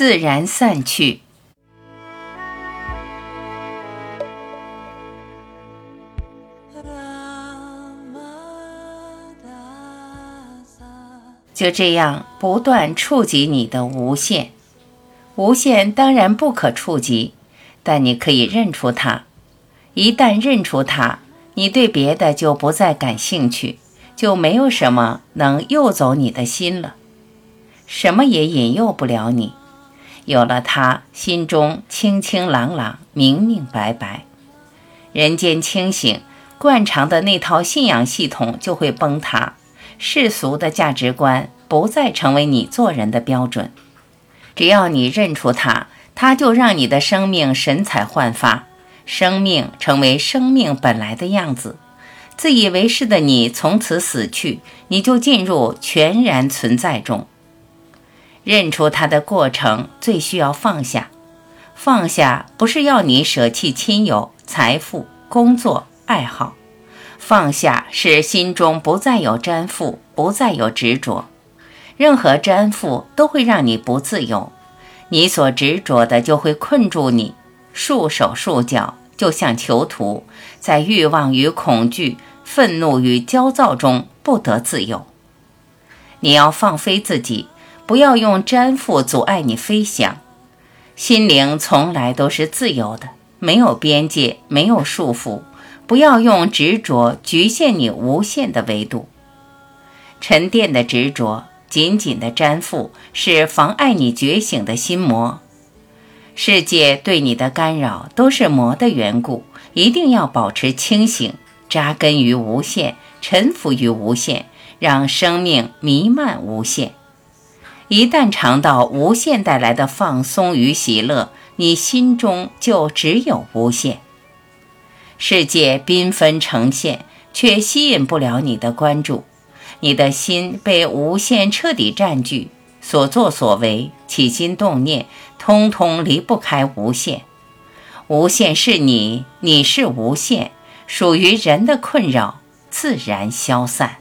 自然散去。就这样不断触及你的无限，无限当然不可触及，但你可以认出它。一旦认出它，你对别的就不再感兴趣，就没有什么能诱走你的心了，什么也引诱不了你。有了它，心中清清朗朗、明明白白，人间清醒，惯常的那套信仰系统就会崩塌。世俗的价值观不再成为你做人的标准，只要你认出它，它就让你的生命神采焕发，生命成为生命本来的样子。自以为是的你从此死去，你就进入全然存在中。认出它的过程最需要放下，放下不是要你舍弃亲友、财富、工作、爱好。放下是心中不再有粘附，不再有执着。任何粘附都会让你不自由，你所执着的就会困住你，束手束脚，就像囚徒，在欲望与恐惧、愤怒与焦躁中不得自由。你要放飞自己，不要用粘附阻碍你飞翔。心灵从来都是自由的，没有边界，没有束缚。不要用执着局限你无限的维度，沉淀的执着，紧紧的粘附，是妨碍你觉醒的心魔。世界对你的干扰都是魔的缘故，一定要保持清醒，扎根于无限，臣服于无限，让生命弥漫无限。一旦尝到无限带来的放松与喜乐，你心中就只有无限。世界缤纷呈现，却吸引不了你的关注。你的心被无限彻底占据，所作所为、起心动念，通通离不开无限。无限是你，你是无限，属于人的困扰自然消散。